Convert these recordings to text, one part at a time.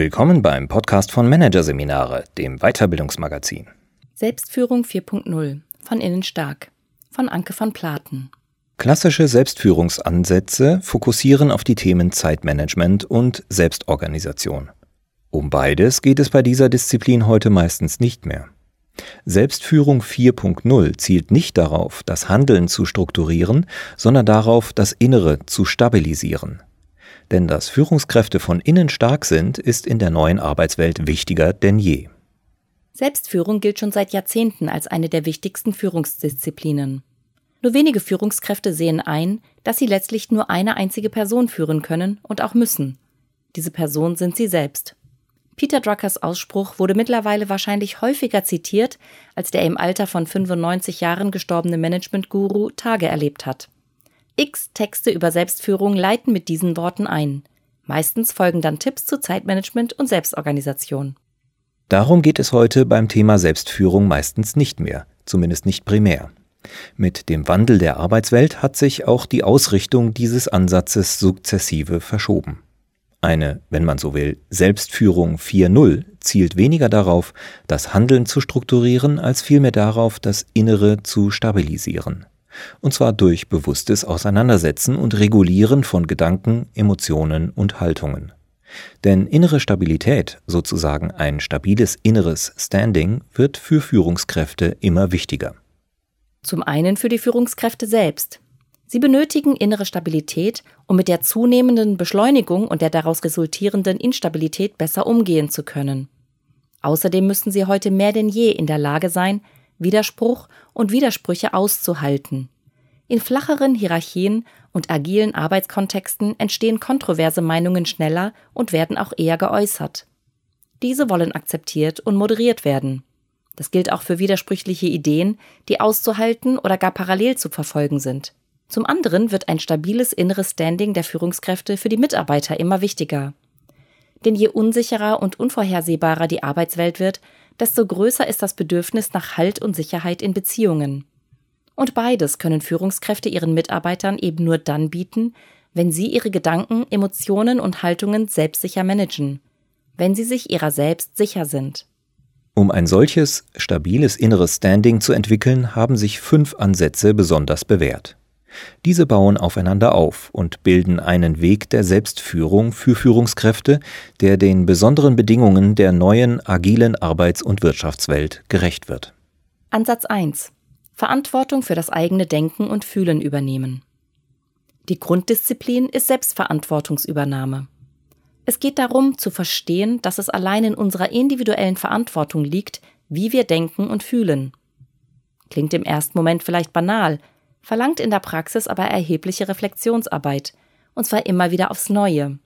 Willkommen beim Podcast von Managerseminare, dem Weiterbildungsmagazin. Selbstführung 4.0 von innen stark von Anke von Platen. Klassische Selbstführungsansätze fokussieren auf die Themen Zeitmanagement und Selbstorganisation. Um beides geht es bei dieser Disziplin heute meistens nicht mehr. Selbstführung 4.0 zielt nicht darauf, das Handeln zu strukturieren, sondern darauf, das Innere zu stabilisieren. Denn dass Führungskräfte von innen stark sind, ist in der neuen Arbeitswelt wichtiger denn je. Selbstführung gilt schon seit Jahrzehnten als eine der wichtigsten Führungsdisziplinen. Nur wenige Führungskräfte sehen ein, dass sie letztlich nur eine einzige Person führen können und auch müssen. Diese Person sind sie selbst. Peter Druckers Ausspruch wurde mittlerweile wahrscheinlich häufiger zitiert, als der im Alter von 95 Jahren gestorbene Management-Guru Tage erlebt hat. X Texte über Selbstführung leiten mit diesen Worten ein. Meistens folgen dann Tipps zu Zeitmanagement und Selbstorganisation. Darum geht es heute beim Thema Selbstführung meistens nicht mehr, zumindest nicht primär. Mit dem Wandel der Arbeitswelt hat sich auch die Ausrichtung dieses Ansatzes sukzessive verschoben. Eine, wenn man so will, Selbstführung 4.0 zielt weniger darauf, das Handeln zu strukturieren, als vielmehr darauf, das Innere zu stabilisieren und zwar durch bewusstes Auseinandersetzen und Regulieren von Gedanken, Emotionen und Haltungen. Denn innere Stabilität, sozusagen ein stabiles inneres Standing, wird für Führungskräfte immer wichtiger. Zum einen für die Führungskräfte selbst. Sie benötigen innere Stabilität, um mit der zunehmenden Beschleunigung und der daraus resultierenden Instabilität besser umgehen zu können. Außerdem müssen sie heute mehr denn je in der Lage sein, Widerspruch und Widersprüche auszuhalten. In flacheren Hierarchien und agilen Arbeitskontexten entstehen kontroverse Meinungen schneller und werden auch eher geäußert. Diese wollen akzeptiert und moderiert werden. Das gilt auch für widersprüchliche Ideen, die auszuhalten oder gar parallel zu verfolgen sind. Zum anderen wird ein stabiles inneres Standing der Führungskräfte für die Mitarbeiter immer wichtiger. Denn je unsicherer und unvorhersehbarer die Arbeitswelt wird, desto größer ist das Bedürfnis nach Halt und Sicherheit in Beziehungen. Und beides können Führungskräfte ihren Mitarbeitern eben nur dann bieten, wenn sie ihre Gedanken, Emotionen und Haltungen selbstsicher managen, wenn sie sich ihrer selbst sicher sind. Um ein solches stabiles inneres Standing zu entwickeln, haben sich fünf Ansätze besonders bewährt. Diese bauen aufeinander auf und bilden einen Weg der Selbstführung für Führungskräfte, der den besonderen Bedingungen der neuen agilen Arbeits- und Wirtschaftswelt gerecht wird. Ansatz 1. Verantwortung für das eigene Denken und Fühlen übernehmen. Die Grunddisziplin ist Selbstverantwortungsübernahme. Es geht darum, zu verstehen, dass es allein in unserer individuellen Verantwortung liegt, wie wir denken und fühlen. Klingt im ersten Moment vielleicht banal, verlangt in der Praxis aber erhebliche Reflexionsarbeit, und zwar immer wieder aufs Neue.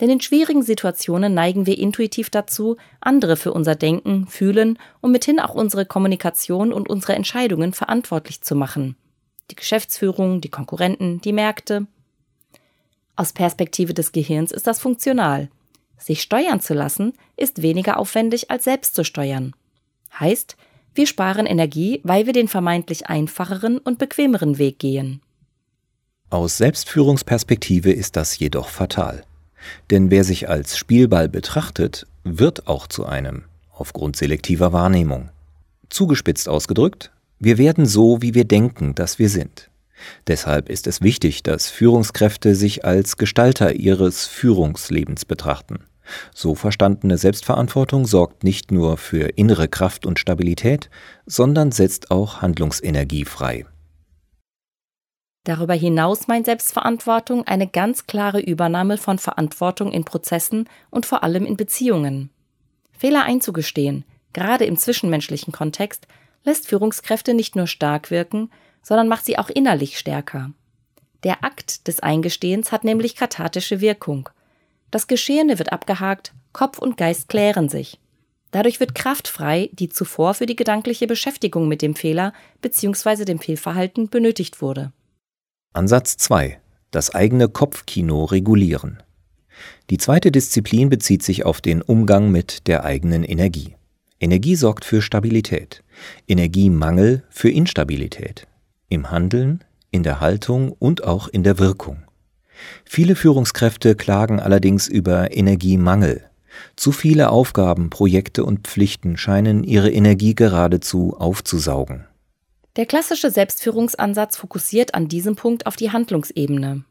Denn in schwierigen Situationen neigen wir intuitiv dazu, andere für unser Denken, Fühlen und mithin auch unsere Kommunikation und unsere Entscheidungen verantwortlich zu machen. Die Geschäftsführung, die Konkurrenten, die Märkte. Aus Perspektive des Gehirns ist das funktional. Sich steuern zu lassen, ist weniger aufwendig als selbst zu steuern. Heißt, wir sparen Energie, weil wir den vermeintlich einfacheren und bequemeren Weg gehen. Aus Selbstführungsperspektive ist das jedoch fatal. Denn wer sich als Spielball betrachtet, wird auch zu einem, aufgrund selektiver Wahrnehmung. Zugespitzt ausgedrückt, wir werden so, wie wir denken, dass wir sind. Deshalb ist es wichtig, dass Führungskräfte sich als Gestalter ihres Führungslebens betrachten. So verstandene Selbstverantwortung sorgt nicht nur für innere Kraft und Stabilität, sondern setzt auch Handlungsenergie frei. Darüber hinaus meint Selbstverantwortung eine ganz klare Übernahme von Verantwortung in Prozessen und vor allem in Beziehungen. Fehler einzugestehen, gerade im zwischenmenschlichen Kontext, lässt Führungskräfte nicht nur stark wirken, sondern macht sie auch innerlich stärker. Der Akt des Eingestehens hat nämlich kathartische Wirkung – das Geschehene wird abgehakt, Kopf und Geist klären sich. Dadurch wird Kraft frei, die zuvor für die gedankliche Beschäftigung mit dem Fehler bzw. dem Fehlverhalten benötigt wurde. Ansatz 2. Das eigene Kopfkino regulieren. Die zweite Disziplin bezieht sich auf den Umgang mit der eigenen Energie. Energie sorgt für Stabilität, Energiemangel für Instabilität. Im Handeln, in der Haltung und auch in der Wirkung. Viele Führungskräfte klagen allerdings über Energiemangel. Zu viele Aufgaben, Projekte und Pflichten scheinen ihre Energie geradezu aufzusaugen. Der klassische Selbstführungsansatz fokussiert an diesem Punkt auf die Handlungsebene.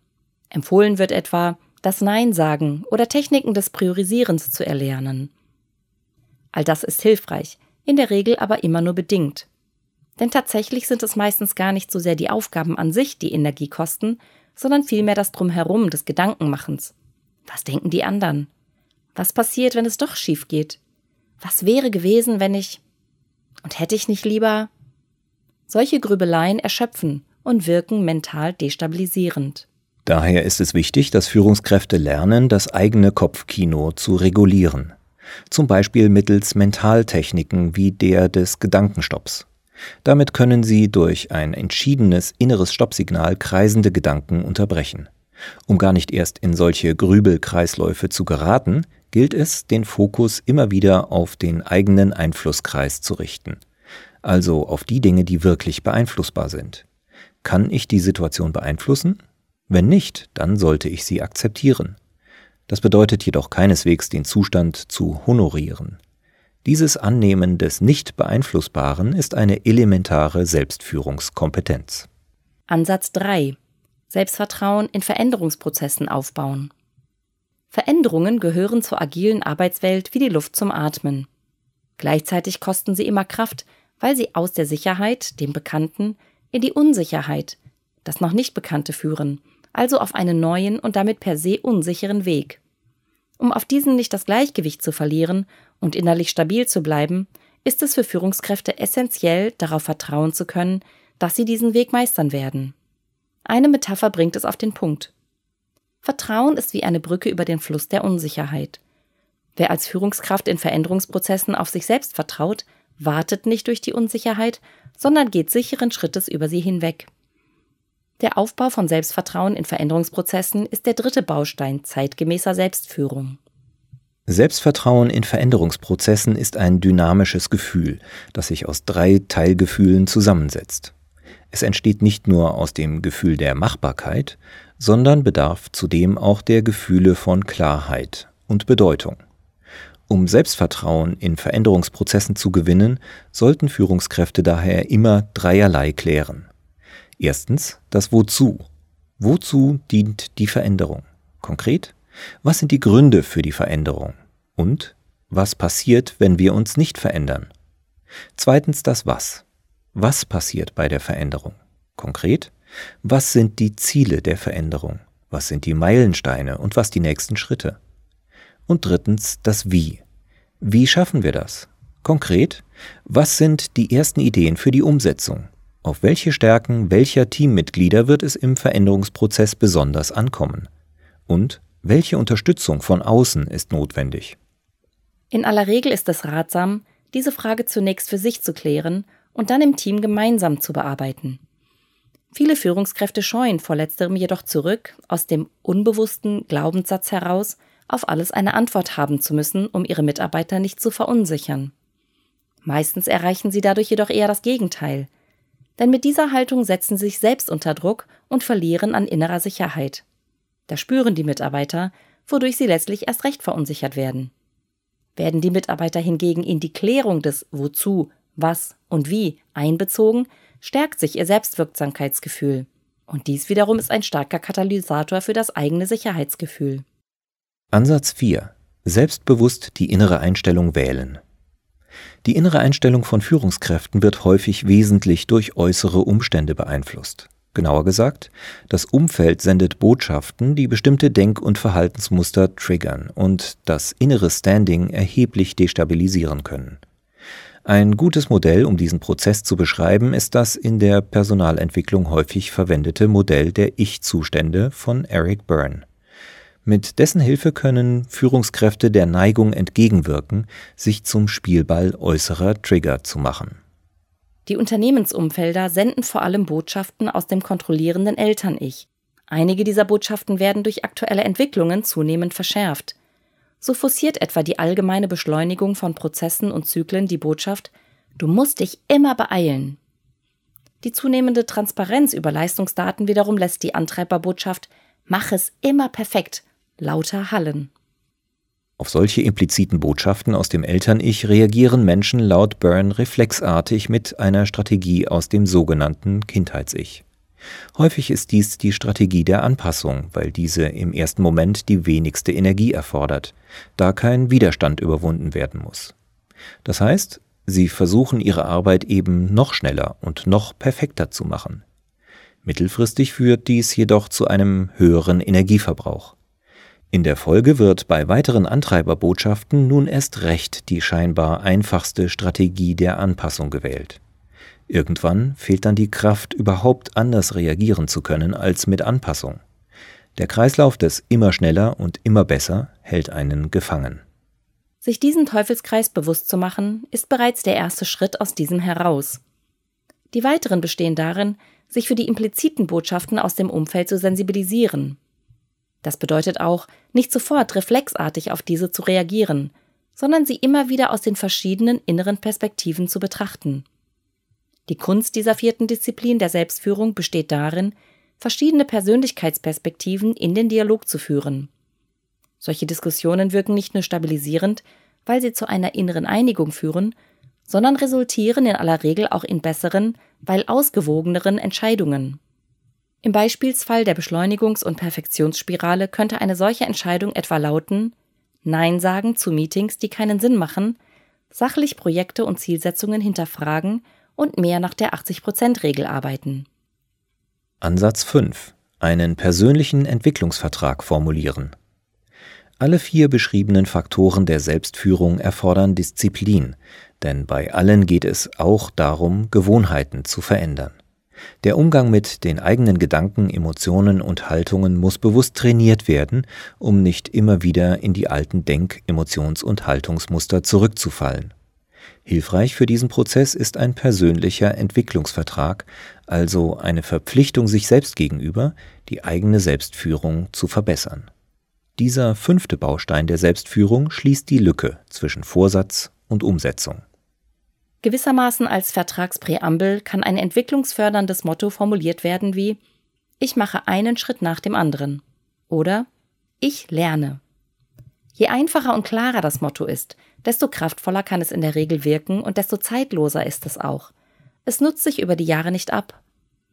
Empfohlen wird etwa, das Nein sagen oder Techniken des Priorisierens zu erlernen. All das ist hilfreich, in der Regel aber immer nur bedingt. Denn tatsächlich sind es meistens gar nicht so sehr die Aufgaben an sich, die Energie kosten, sondern vielmehr das Drumherum des Gedankenmachens. Was denken die anderen? Was passiert, wenn es doch schief geht? Was wäre gewesen, wenn ich. Und hätte ich nicht lieber. Solche Grübeleien erschöpfen und wirken mental destabilisierend. Daher ist es wichtig, dass Führungskräfte lernen, das eigene Kopfkino zu regulieren. Zum Beispiel mittels Mentaltechniken wie der des Gedankenstopps. Damit können sie durch ein entschiedenes inneres Stoppsignal kreisende Gedanken unterbrechen. Um gar nicht erst in solche Grübelkreisläufe zu geraten, gilt es, den Fokus immer wieder auf den eigenen Einflusskreis zu richten. Also auf die Dinge, die wirklich beeinflussbar sind. Kann ich die Situation beeinflussen? Wenn nicht, dann sollte ich sie akzeptieren. Das bedeutet jedoch keineswegs den Zustand zu honorieren. Dieses Annehmen des nicht beeinflussbaren ist eine elementare Selbstführungskompetenz. Ansatz 3. Selbstvertrauen in Veränderungsprozessen aufbauen. Veränderungen gehören zur agilen Arbeitswelt wie die Luft zum Atmen. Gleichzeitig kosten sie immer Kraft, weil sie aus der Sicherheit, dem Bekannten, in die Unsicherheit, das noch nicht Bekannte führen also auf einen neuen und damit per se unsicheren Weg. Um auf diesen nicht das Gleichgewicht zu verlieren und innerlich stabil zu bleiben, ist es für Führungskräfte essentiell, darauf vertrauen zu können, dass sie diesen Weg meistern werden. Eine Metapher bringt es auf den Punkt. Vertrauen ist wie eine Brücke über den Fluss der Unsicherheit. Wer als Führungskraft in Veränderungsprozessen auf sich selbst vertraut, wartet nicht durch die Unsicherheit, sondern geht sicheren Schrittes über sie hinweg. Der Aufbau von Selbstvertrauen in Veränderungsprozessen ist der dritte Baustein zeitgemäßer Selbstführung. Selbstvertrauen in Veränderungsprozessen ist ein dynamisches Gefühl, das sich aus drei Teilgefühlen zusammensetzt. Es entsteht nicht nur aus dem Gefühl der Machbarkeit, sondern bedarf zudem auch der Gefühle von Klarheit und Bedeutung. Um Selbstvertrauen in Veränderungsprozessen zu gewinnen, sollten Führungskräfte daher immer dreierlei klären. Erstens das Wozu. Wozu dient die Veränderung? Konkret, was sind die Gründe für die Veränderung? Und was passiert, wenn wir uns nicht verändern? Zweitens das Was. Was passiert bei der Veränderung? Konkret, was sind die Ziele der Veränderung? Was sind die Meilensteine und was die nächsten Schritte? Und drittens das Wie. Wie schaffen wir das? Konkret, was sind die ersten Ideen für die Umsetzung? Auf welche Stärken welcher Teammitglieder wird es im Veränderungsprozess besonders ankommen? Und welche Unterstützung von außen ist notwendig? In aller Regel ist es ratsam, diese Frage zunächst für sich zu klären und dann im Team gemeinsam zu bearbeiten. Viele Führungskräfte scheuen vor letzterem jedoch zurück, aus dem unbewussten Glaubenssatz heraus, auf alles eine Antwort haben zu müssen, um ihre Mitarbeiter nicht zu verunsichern. Meistens erreichen sie dadurch jedoch eher das Gegenteil – denn mit dieser Haltung setzen sie sich selbst unter Druck und verlieren an innerer Sicherheit. Das spüren die Mitarbeiter, wodurch sie letztlich erst recht verunsichert werden. Werden die Mitarbeiter hingegen in die Klärung des Wozu, was und wie einbezogen, stärkt sich ihr Selbstwirksamkeitsgefühl. Und dies wiederum ist ein starker Katalysator für das eigene Sicherheitsgefühl. Ansatz 4. Selbstbewusst die innere Einstellung wählen. Die innere Einstellung von Führungskräften wird häufig wesentlich durch äußere Umstände beeinflusst. Genauer gesagt, das Umfeld sendet Botschaften, die bestimmte Denk- und Verhaltensmuster triggern und das innere Standing erheblich destabilisieren können. Ein gutes Modell, um diesen Prozess zu beschreiben, ist das in der Personalentwicklung häufig verwendete Modell der Ich-Zustände von Eric Byrne. Mit dessen Hilfe können Führungskräfte der Neigung entgegenwirken, sich zum Spielball äußerer Trigger zu machen. Die Unternehmensumfelder senden vor allem Botschaften aus dem kontrollierenden Eltern-Ich. Einige dieser Botschaften werden durch aktuelle Entwicklungen zunehmend verschärft. So forciert etwa die allgemeine Beschleunigung von Prozessen und Zyklen die Botschaft, du musst dich immer beeilen. Die zunehmende Transparenz über Leistungsdaten wiederum lässt die Antreiberbotschaft, mach es immer perfekt lauter hallen. Auf solche impliziten Botschaften aus dem Eltern-Ich reagieren Menschen laut Byrne reflexartig mit einer Strategie aus dem sogenannten Kindheits-Ich. Häufig ist dies die Strategie der Anpassung, weil diese im ersten Moment die wenigste Energie erfordert, da kein Widerstand überwunden werden muss. Das heißt, sie versuchen ihre Arbeit eben noch schneller und noch perfekter zu machen. Mittelfristig führt dies jedoch zu einem höheren Energieverbrauch. In der Folge wird bei weiteren Antreiberbotschaften nun erst recht die scheinbar einfachste Strategie der Anpassung gewählt. Irgendwann fehlt dann die Kraft, überhaupt anders reagieren zu können als mit Anpassung. Der Kreislauf des immer schneller und immer besser hält einen gefangen. Sich diesen Teufelskreis bewusst zu machen, ist bereits der erste Schritt aus diesem heraus. Die weiteren bestehen darin, sich für die impliziten Botschaften aus dem Umfeld zu sensibilisieren das bedeutet auch, nicht sofort reflexartig auf diese zu reagieren, sondern sie immer wieder aus den verschiedenen inneren Perspektiven zu betrachten. Die Kunst dieser vierten Disziplin der Selbstführung besteht darin, verschiedene Persönlichkeitsperspektiven in den Dialog zu führen. Solche Diskussionen wirken nicht nur stabilisierend, weil sie zu einer inneren Einigung führen, sondern resultieren in aller Regel auch in besseren, weil ausgewogeneren Entscheidungen. Im Beispielsfall der Beschleunigungs- und Perfektionsspirale könnte eine solche Entscheidung etwa lauten Nein sagen zu Meetings, die keinen Sinn machen, sachlich Projekte und Zielsetzungen hinterfragen und mehr nach der 80%-Regel arbeiten. Ansatz 5. Einen persönlichen Entwicklungsvertrag formulieren. Alle vier beschriebenen Faktoren der Selbstführung erfordern Disziplin, denn bei allen geht es auch darum, Gewohnheiten zu verändern. Der Umgang mit den eigenen Gedanken, Emotionen und Haltungen muss bewusst trainiert werden, um nicht immer wieder in die alten Denk-, Emotions- und Haltungsmuster zurückzufallen. Hilfreich für diesen Prozess ist ein persönlicher Entwicklungsvertrag, also eine Verpflichtung sich selbst gegenüber, die eigene Selbstführung zu verbessern. Dieser fünfte Baustein der Selbstführung schließt die Lücke zwischen Vorsatz und Umsetzung. Gewissermaßen als Vertragspräambel kann ein entwicklungsförderndes Motto formuliert werden wie Ich mache einen Schritt nach dem anderen oder Ich lerne. Je einfacher und klarer das Motto ist, desto kraftvoller kann es in der Regel wirken und desto zeitloser ist es auch. Es nutzt sich über die Jahre nicht ab.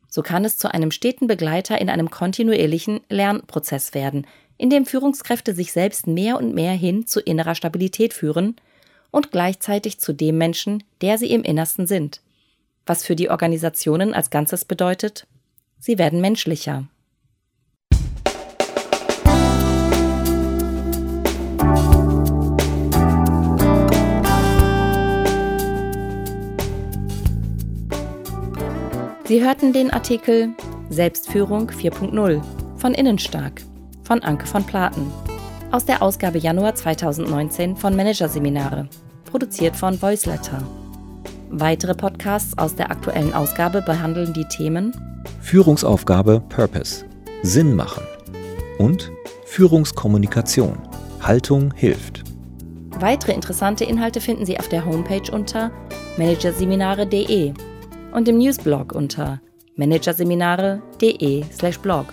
So kann es zu einem steten Begleiter in einem kontinuierlichen Lernprozess werden, in dem Führungskräfte sich selbst mehr und mehr hin zu innerer Stabilität führen und gleichzeitig zu dem Menschen, der sie im Innersten sind. Was für die Organisationen als Ganzes bedeutet, sie werden menschlicher. Sie hörten den Artikel Selbstführung 4.0 von Innenstark von Anke von Platen aus der Ausgabe Januar 2019 von Managerseminare, produziert von Voiceletter. Weitere Podcasts aus der aktuellen Ausgabe behandeln die Themen Führungsaufgabe Purpose, Sinn machen und Führungskommunikation, Haltung hilft. Weitere interessante Inhalte finden Sie auf der Homepage unter managerseminare.de und im Newsblog unter managerseminare.de/blog.